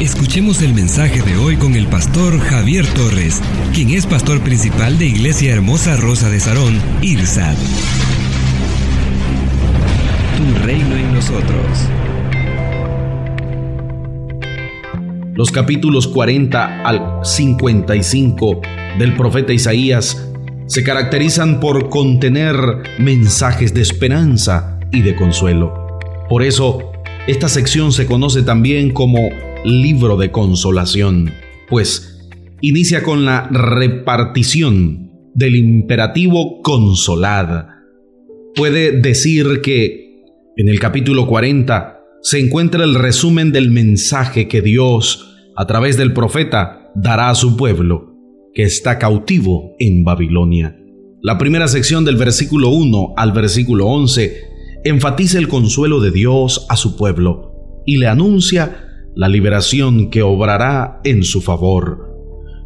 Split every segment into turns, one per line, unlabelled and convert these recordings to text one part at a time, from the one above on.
Escuchemos el mensaje de hoy con el pastor Javier Torres, quien es pastor principal de Iglesia Hermosa Rosa de Sarón, IRSAD. Tu reino en nosotros.
Los capítulos 40 al 55 del profeta Isaías se caracterizan por contener mensajes de esperanza y de consuelo. Por eso, esta sección se conoce también como libro de consolación, pues inicia con la repartición del imperativo consolad. Puede decir que en el capítulo 40 se encuentra el resumen del mensaje que Dios, a través del profeta, dará a su pueblo, que está cautivo en Babilonia. La primera sección del versículo 1 al versículo 11 enfatiza el consuelo de Dios a su pueblo y le anuncia la liberación que obrará en su favor.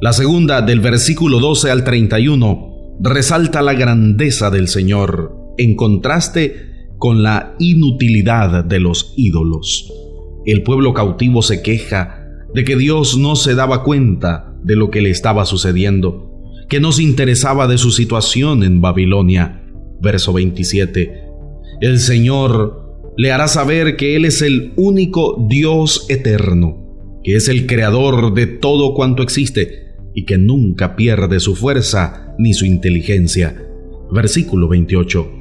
La segunda, del versículo 12 al 31, resalta la grandeza del Señor, en contraste con la inutilidad de los ídolos. El pueblo cautivo se queja de que Dios no se daba cuenta de lo que le estaba sucediendo, que no se interesaba de su situación en Babilonia. Verso 27. El Señor le hará saber que Él es el único Dios eterno, que es el creador de todo cuanto existe y que nunca pierde su fuerza ni su inteligencia. Versículo 28.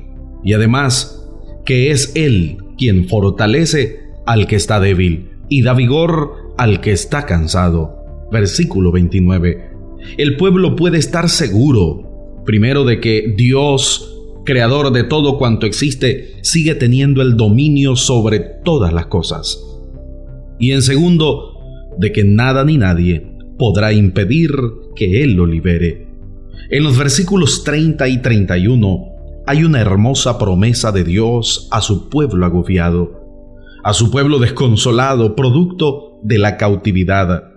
Y además, que es Él quien fortalece al que está débil y da vigor al que está cansado. Versículo 29. El pueblo puede estar seguro, primero, de que Dios creador de todo cuanto existe, sigue teniendo el dominio sobre todas las cosas. Y en segundo, de que nada ni nadie podrá impedir que Él lo libere. En los versículos 30 y 31 hay una hermosa promesa de Dios a su pueblo agobiado, a su pueblo desconsolado, producto de la cautividad.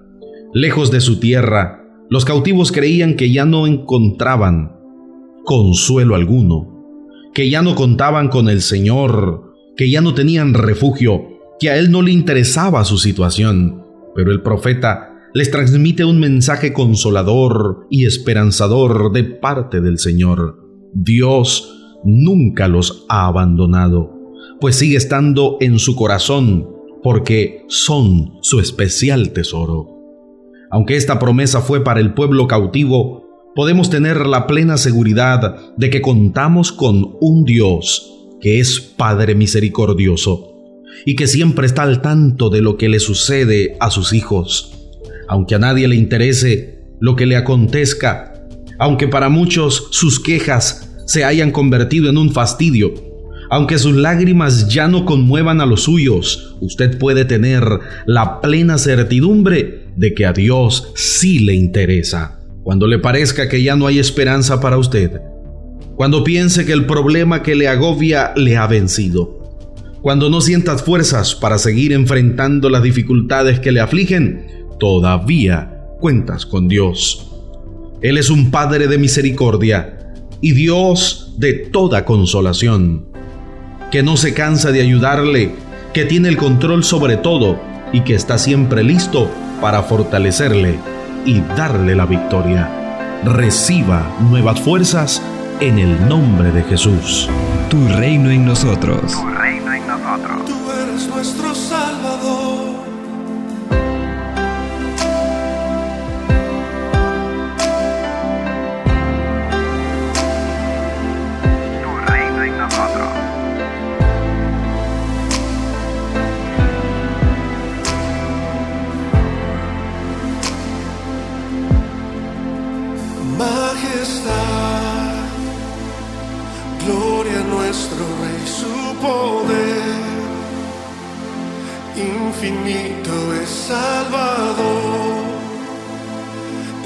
Lejos de su tierra, los cautivos creían que ya no encontraban consuelo alguno que ya no contaban con el Señor, que ya no tenían refugio, que a él no le interesaba su situación. Pero el profeta les transmite un mensaje consolador y esperanzador de parte del Señor. Dios nunca los ha abandonado, pues sigue estando en su corazón, porque son su especial tesoro. Aunque esta promesa fue para el pueblo cautivo, podemos tener la plena seguridad de que contamos con un Dios que es Padre misericordioso y que siempre está al tanto de lo que le sucede a sus hijos. Aunque a nadie le interese lo que le acontezca, aunque para muchos sus quejas se hayan convertido en un fastidio, aunque sus lágrimas ya no conmuevan a los suyos, usted puede tener la plena certidumbre de que a Dios sí le interesa cuando le parezca que ya no hay esperanza para usted, cuando piense que el problema que le agobia le ha vencido, cuando no sientas fuerzas para seguir enfrentando las dificultades que le afligen, todavía cuentas con Dios. Él es un Padre de misericordia y Dios de toda consolación, que no se cansa de ayudarle, que tiene el control sobre todo y que está siempre listo para fortalecerle y darle la victoria. Reciba nuevas fuerzas en el nombre de Jesús.
Tu reino en nosotros.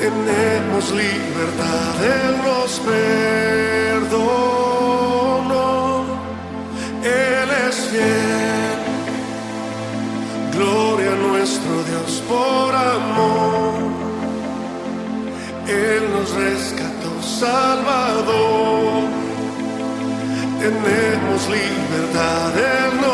Tenemos libertad, Él nos perdonó, Él es fiel, gloria a nuestro Dios por amor, Él nos rescató, Salvador, tenemos libertad, Él nos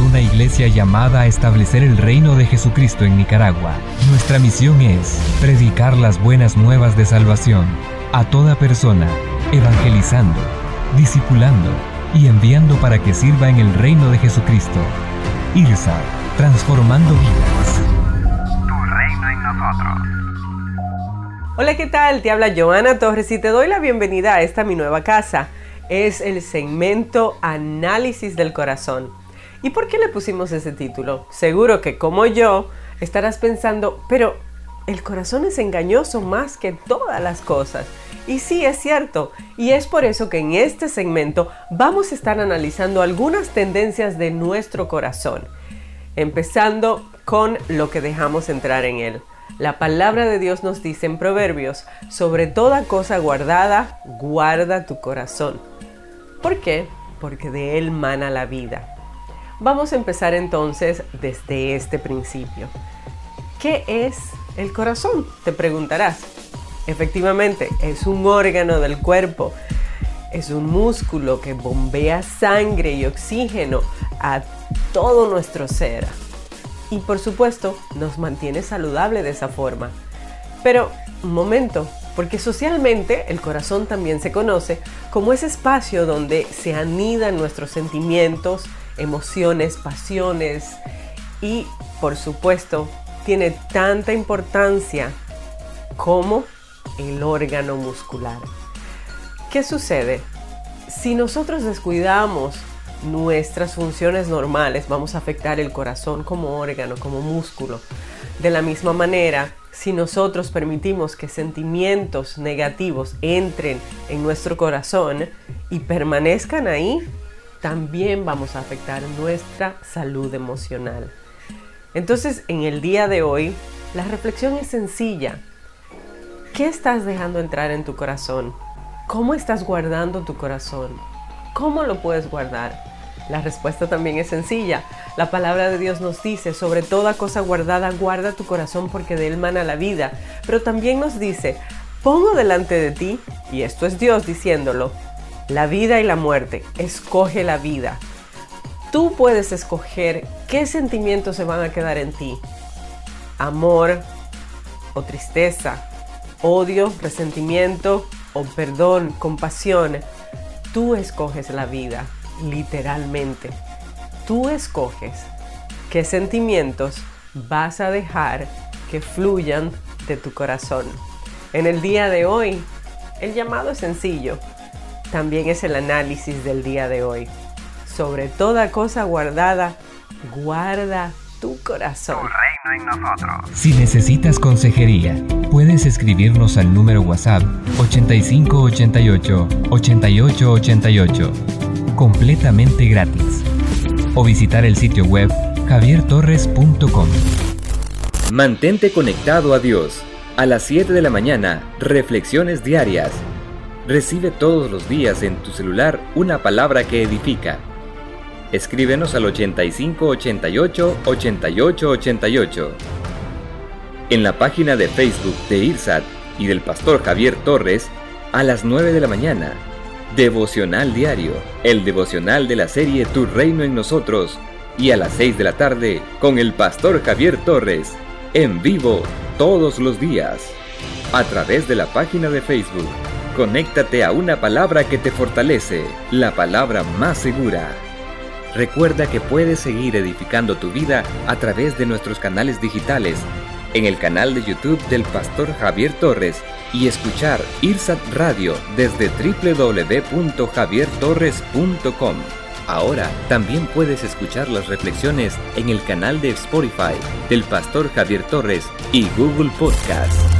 una iglesia llamada a establecer el reino de Jesucristo en Nicaragua. Nuestra misión es predicar las buenas nuevas de salvación a toda persona, evangelizando, discipulando y enviando para que sirva en el reino de Jesucristo. IRSA, transformando vidas.
Tu reino en nosotros.
Hola, ¿qué tal? Te habla Joana Torres y te doy la bienvenida a esta mi nueva casa. Es el segmento Análisis del Corazón. ¿Y por qué le pusimos ese título? Seguro que como yo estarás pensando, pero el corazón es engañoso más que todas las cosas. Y sí, es cierto. Y es por eso que en este segmento vamos a estar analizando algunas tendencias de nuestro corazón. Empezando con lo que dejamos entrar en él. La palabra de Dios nos dice en Proverbios, sobre toda cosa guardada, guarda tu corazón. ¿Por qué? Porque de él mana la vida. Vamos a empezar entonces desde este principio. ¿Qué es el corazón? Te preguntarás. Efectivamente, es un órgano del cuerpo. Es un músculo que bombea sangre y oxígeno a todo nuestro ser. Y por supuesto, nos mantiene saludable de esa forma. Pero, un momento, porque socialmente el corazón también se conoce como ese espacio donde se anidan nuestros sentimientos, emociones, pasiones y, por supuesto, tiene tanta importancia como el órgano muscular. ¿Qué sucede? Si nosotros descuidamos nuestras funciones normales, vamos a afectar el corazón como órgano, como músculo. De la misma manera, si nosotros permitimos que sentimientos negativos entren en nuestro corazón y permanezcan ahí, también vamos a afectar nuestra salud emocional. Entonces, en el día de hoy, la reflexión es sencilla. ¿Qué estás dejando entrar en tu corazón? ¿Cómo estás guardando tu corazón? ¿Cómo lo puedes guardar? La respuesta también es sencilla. La palabra de Dios nos dice, sobre toda cosa guardada, guarda tu corazón porque de él mana la vida. Pero también nos dice, pongo delante de ti, y esto es Dios diciéndolo, la vida y la muerte. Escoge la vida. Tú puedes escoger qué sentimientos se van a quedar en ti. Amor o tristeza, odio, resentimiento o perdón, compasión. Tú escoges la vida, literalmente. Tú escoges qué sentimientos vas a dejar que fluyan de tu corazón. En el día de hoy, el llamado es sencillo. También es el análisis del día de hoy. Sobre toda cosa guardada, guarda tu corazón.
reino en nosotros.
Si necesitas consejería, puedes escribirnos al número WhatsApp 8588 8888, completamente gratis, o visitar el sitio web javiertorres.com.
Mantente conectado a Dios. A las 7 de la mañana, reflexiones diarias. Recibe todos los días en tu celular una palabra que edifica. Escríbenos al 8588 8888. En la página de Facebook de IRSAT y del pastor Javier Torres, a las 9 de la mañana. Devocional Diario, el devocional de la serie Tu Reino en Nosotros. Y a las 6 de la tarde, con el pastor Javier Torres, en vivo todos los días. A través de la página de Facebook, conéctate a una palabra que te fortalece, la palabra más segura. Recuerda que puedes seguir edificando tu vida a través de nuestros canales digitales, en el canal de YouTube del Pastor Javier Torres y escuchar IRSAT Radio desde www.javiertorres.com. Ahora también puedes escuchar las reflexiones en el canal de Spotify del Pastor Javier Torres y Google Podcast.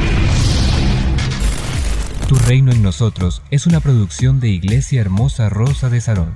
Tu reino en nosotros es una producción de Iglesia Hermosa Rosa de Sarón.